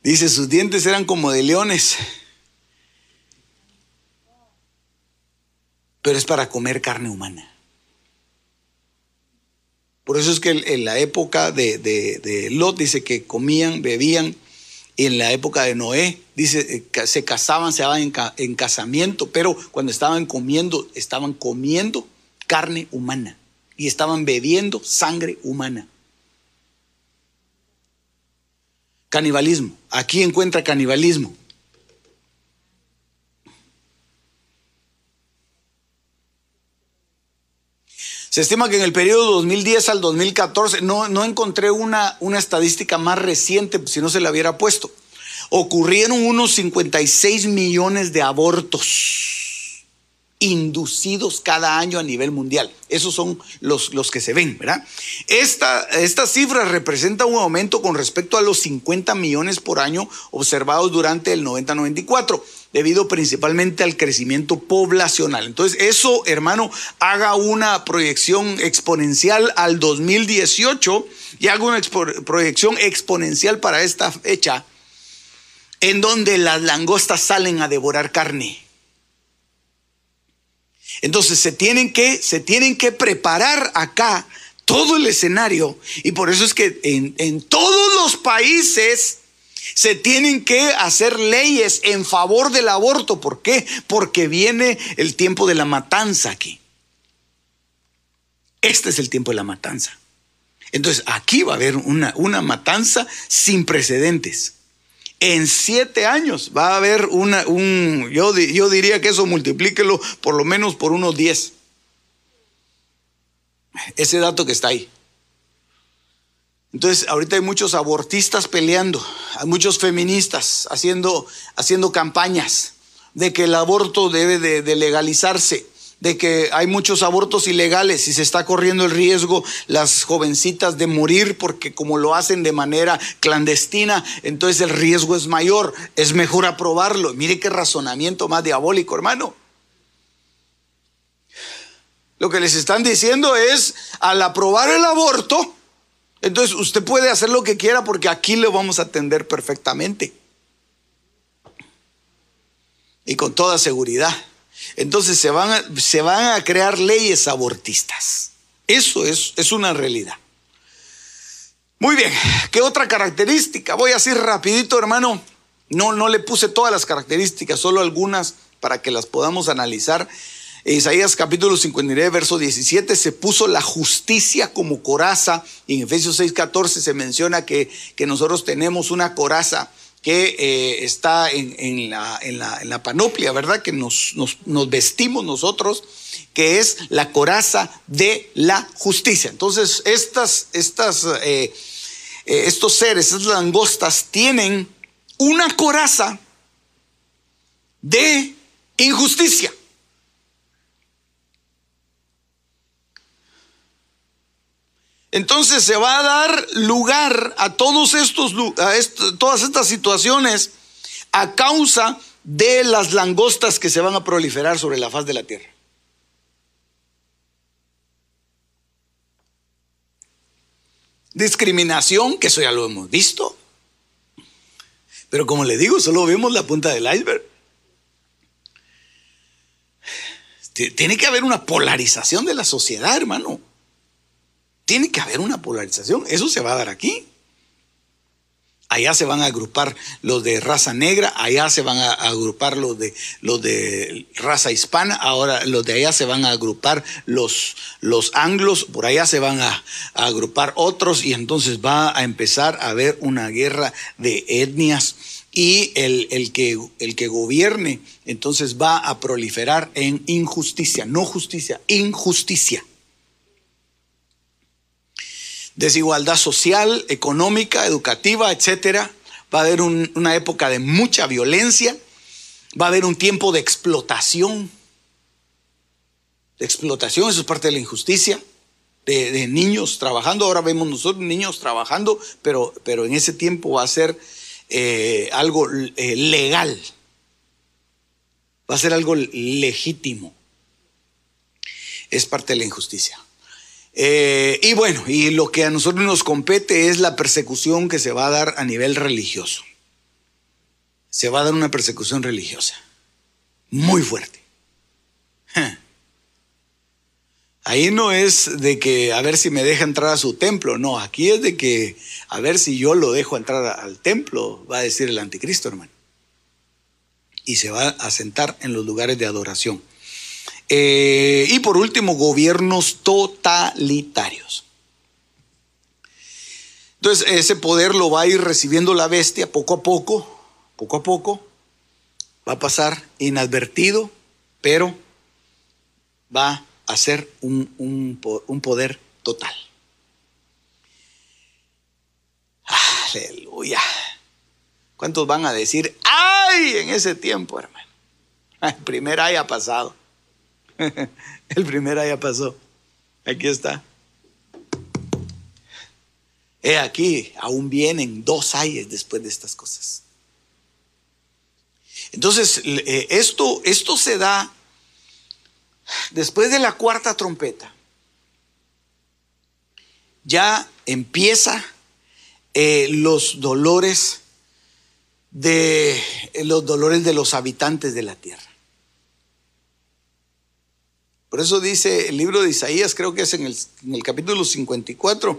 [SPEAKER 1] Dice, sus dientes eran como de leones, pero es para comer carne humana. Por eso es que en la época de, Lot dice que comían, bebían, y en la época de Noé dice eh, se casaban, se daban en, casamiento, pero cuando estaban comiendo, estaban comiendo carne humana y estaban bebiendo sangre humana. Canibalismo. Aquí encuentra canibalismo. Se estima que en el periodo 2010 al 2014, no, no encontré una, una estadística más reciente, si no se la hubiera puesto, ocurrieron unos 56 millones de abortos inducidos cada año a nivel mundial. Esos son los, los que se ven, ¿verdad? Esta, esta cifra representa un aumento con respecto a los 50 millones por año observados durante el 90-94 debido principalmente al crecimiento poblacional. Entonces, eso, hermano, haga una proyección exponencial al 2018 y haga una proyección exponencial para esta fecha, en donde las langostas salen a devorar carne. Entonces se tienen que, se tienen que preparar acá todo el escenario y por eso es que en, en todos los países se tienen que hacer leyes en favor del aborto. ¿Por qué? Porque viene el tiempo de la matanza aquí. Este es el tiempo de la matanza. Entonces aquí va a haber una, una matanza sin precedentes. En siete años va a haber una, un, yo, yo diría que eso multiplíquelo por lo menos por unos diez. Ese dato que está ahí. Entonces, ahorita hay muchos abortistas peleando, hay muchos feministas haciendo, haciendo campañas de que el aborto debe de, legalizarse, de que hay muchos abortos ilegales y se está corriendo el riesgo las jovencitas de morir porque como lo hacen de manera clandestina, entonces el riesgo es mayor, es mejor aprobarlo. Mire qué razonamiento más diabólico, hermano. Lo que les están diciendo es, al aprobar el aborto, entonces usted puede hacer lo que quiera porque aquí le vamos a atender perfectamente. Y con toda seguridad. Entonces se van a, se van a crear leyes abortistas. Eso es, es una realidad. Muy bien, ¿qué otra característica? Voy a decir rapidito, hermano. No, no le puse todas las características, solo algunas para que las podamos analizar. En Isaías capítulo 59, verso 17, se puso la justicia como coraza. Y en Efesios 6, 14 se menciona que, que nosotros tenemos una coraza que eh, está en, la, en, la, panoplia, ¿verdad? Que nos, nos, vestimos nosotros, que es la coraza de la justicia. Entonces, estas, estas, eh, eh, estos seres, estas langostas, tienen una coraza de injusticia. Entonces se va a dar lugar a todos estos, a todas estas situaciones a causa de las langostas que se van a proliferar sobre la faz de la tierra. Discriminación, que eso ya lo hemos visto. Pero como le digo, solo vemos la punta del iceberg. Tiene que haber una polarización de la sociedad, hermano. Tiene que haber una polarización. Eso se va a dar aquí. Allá se van a agrupar los de raza negra, allá se van a agrupar los de, los de raza hispana, ahora los de allá se van a agrupar los, los anglos, por allá se van a, agrupar otros y entonces va a empezar a haber una guerra de etnias y el, el, que, el que gobierne entonces va a proliferar en injusticia, no justicia, injusticia. Desigualdad social, económica, educativa, etcétera. Va a haber una época de mucha violencia, va a haber un tiempo de explotación. De explotación, eso es parte de la injusticia. De, niños trabajando, ahora vemos nosotros niños trabajando, pero, pero en ese tiempo va a ser eh, algo eh, legal, va a ser algo legítimo. Es parte de la injusticia. Eh, y bueno, y lo que a nosotros nos compete es la persecución que se va a dar a nivel religioso. Se va a dar una persecución religiosa muy fuerte. Ahí no es de que a ver si me deja entrar a su templo, no, aquí es de que a ver si yo lo dejo entrar al templo, va a decir el anticristo, hermano. Y se va a sentar en los lugares de adoración. Eh, y por último, gobiernos totalitarios. Entonces, ese poder lo va a ir recibiendo la bestia poco a poco, poco a poco, va a pasar inadvertido, pero va a ser un, un poder total. Aleluya. ¿Cuántos van a decir, ay, en ese tiempo, hermano? El primer ay ha pasado. El primer ya pasó. Aquí está. He aquí, aún vienen dos ayes después de estas cosas. Entonces, eh, esto, esto se da después de la cuarta trompeta. Ya empieza eh, los dolores de los dolores de los habitantes de la tierra. Por eso dice el libro de Isaías, creo que es en el, capítulo 54,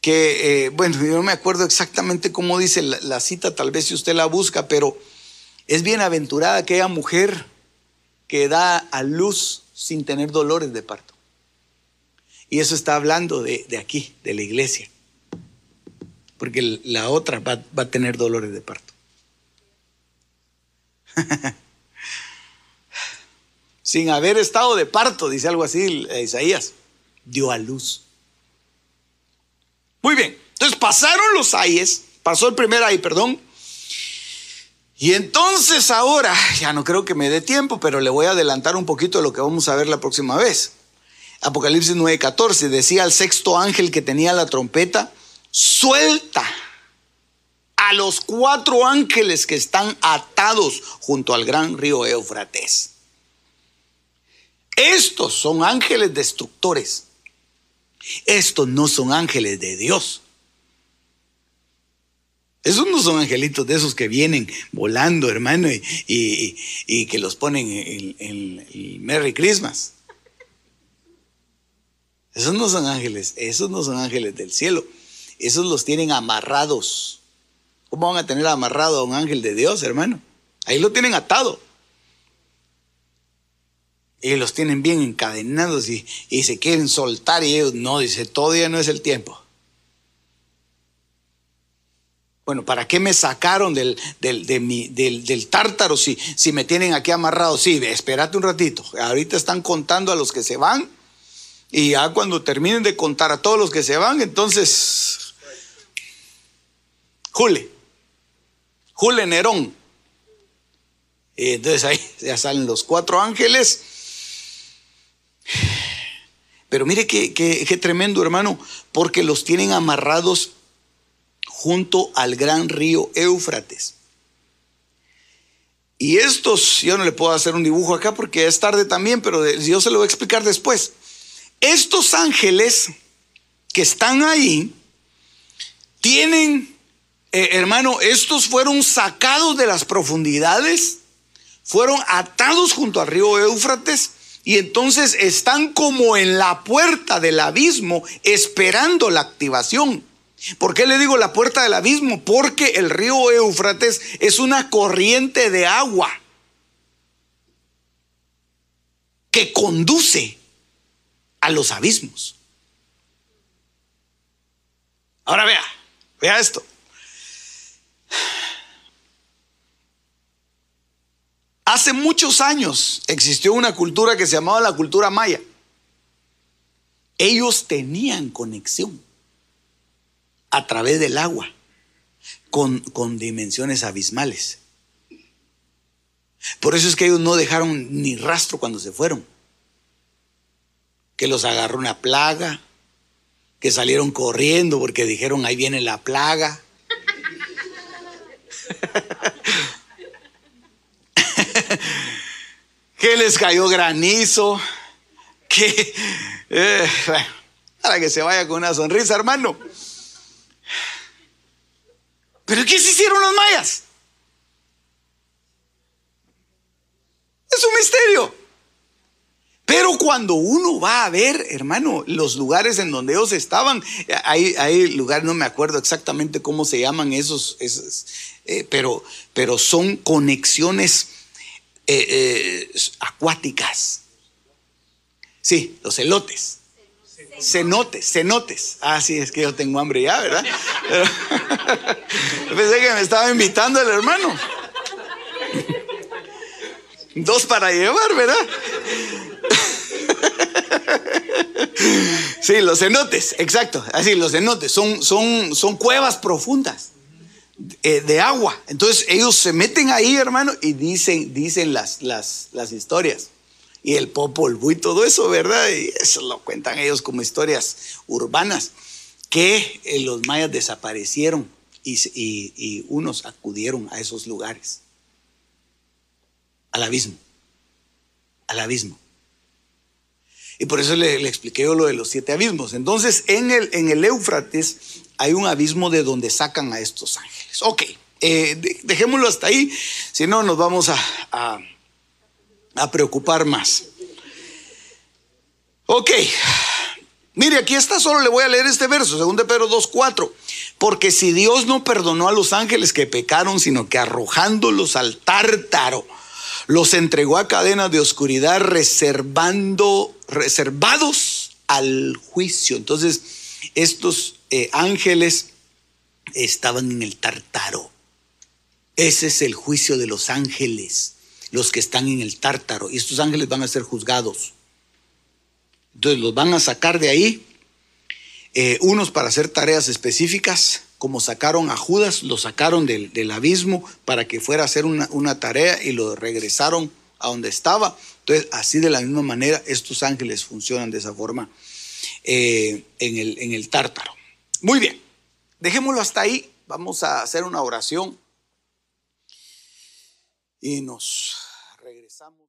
[SPEAKER 1] que, eh, bueno, yo no me acuerdo exactamente cómo dice la, cita, tal vez si usted la busca, pero es bienaventurada aquella mujer que da a luz sin tener dolores de parto. Y eso está hablando de, de aquí, de la iglesia, porque la otra va, va a tener dolores de parto. sin haber estado de parto, dice algo así Isaías, dio a luz. Muy bien, entonces pasaron los ayes, pasó el primer ay, perdón, y entonces ahora, ya no creo que me dé tiempo, pero le voy a adelantar un poquito de lo que vamos a ver la próxima vez. Apocalipsis 9:14 decía al sexto ángel que tenía la trompeta, suelta a los cuatro ángeles que están atados junto al gran río Éufrates. Estos son ángeles destructores. Estos no son ángeles de Dios. Esos no son angelitos de esos que vienen volando, hermano, y, que los ponen en, Merry Christmas. Esos no son ángeles, esos no son ángeles del cielo. Esos los tienen amarrados. ¿Cómo van a tener amarrado a un ángel de Dios, hermano? Ahí lo tienen atado. Y los tienen bien encadenados y, se quieren soltar y ellos no, dice, todavía no es el tiempo. Bueno, ¿para qué me sacaron del, del, tártaro si, si me tienen aquí amarrado? Sí, espérate un ratito. Ahorita están contando a los que se van y ya cuando terminen de contar a todos los que se van, entonces, Jule, Jule Nerón. entonces ahí ya salen los cuatro ángeles Pero mire qué, tremendo, hermano, porque los tienen amarrados junto al gran río Éufrates. Y estos, yo no le puedo hacer un dibujo acá porque es tarde también, pero yo se lo voy a explicar después. Estos ángeles que están ahí tienen, eh, hermano, estos fueron sacados de las profundidades, fueron atados junto al río Éufrates y entonces están como en la puerta del abismo esperando la activación. ¿Por qué le digo la puerta del abismo? Porque el río Éufrates es una corriente de agua que conduce a los abismos. Ahora vea, vea esto. Hace muchos años existió una cultura que se llamaba la cultura maya. Ellos tenían conexión a través del agua con, con dimensiones abismales. Por eso es que ellos no dejaron ni rastro cuando se fueron. Que los agarró una plaga, que salieron corriendo porque dijeron ahí viene la plaga. que les cayó granizo, que eh, para que se vaya con una sonrisa, hermano. ¿Pero qué se hicieron los mayas? Es un misterio. Pero cuando uno va a ver, hermano, los lugares en donde ellos estaban, hay, hay lugares, no me acuerdo exactamente cómo se llaman esos, eh, pero, pero son conexiones eh, eh, acuáticas. Sí, los elotes. Cenotes, cenotes. Ah, sí, es que yo tengo hambre ya, ¿verdad? Pensé que me estaba invitando el hermano. Dos para llevar, ¿verdad? Sí, los cenotes, exacto. Así, los cenotes son, son, son cuevas profundas eh, de agua. Entonces ellos se meten ahí, hermano, y dicen, dicen las, las, las historias y el Popol y todo eso, ¿verdad? Y eso lo cuentan ellos como historias urbanas, que eh, los mayas desaparecieron y, unos acudieron a esos lugares, al abismo, al abismo. Y por eso le, expliqué yo lo de los siete abismos. Entonces, en el, en el Éufrates hay un abismo de donde sacan a estos ángeles. Ok, eh, dejémoslo hasta ahí, si no nos vamos a a preocupar más. Ok, mire, aquí está, solo le voy a leer este verso, 2 Pedro 2.4. Porque si Dios no perdonó a los ángeles que pecaron, sino que arrojándolos al tártaro, los entregó a cadenas de oscuridad, reservando, reservados al juicio. Entonces, estos eh, ángeles estaban en el tártaro. Ese es el juicio de los ángeles los que están en el tártaro. Y estos ángeles van a ser juzgados. Entonces los van a sacar de ahí, eh, unos para hacer tareas específicas, como sacaron a Judas, lo sacaron del, abismo para que fuera a hacer una, tarea y lo regresaron a donde estaba. Entonces, así de la misma manera, estos ángeles funcionan de esa forma eh, en, el, en el tártaro. Muy bien, dejémoslo hasta ahí. Vamos a hacer una oración y nos regresamos.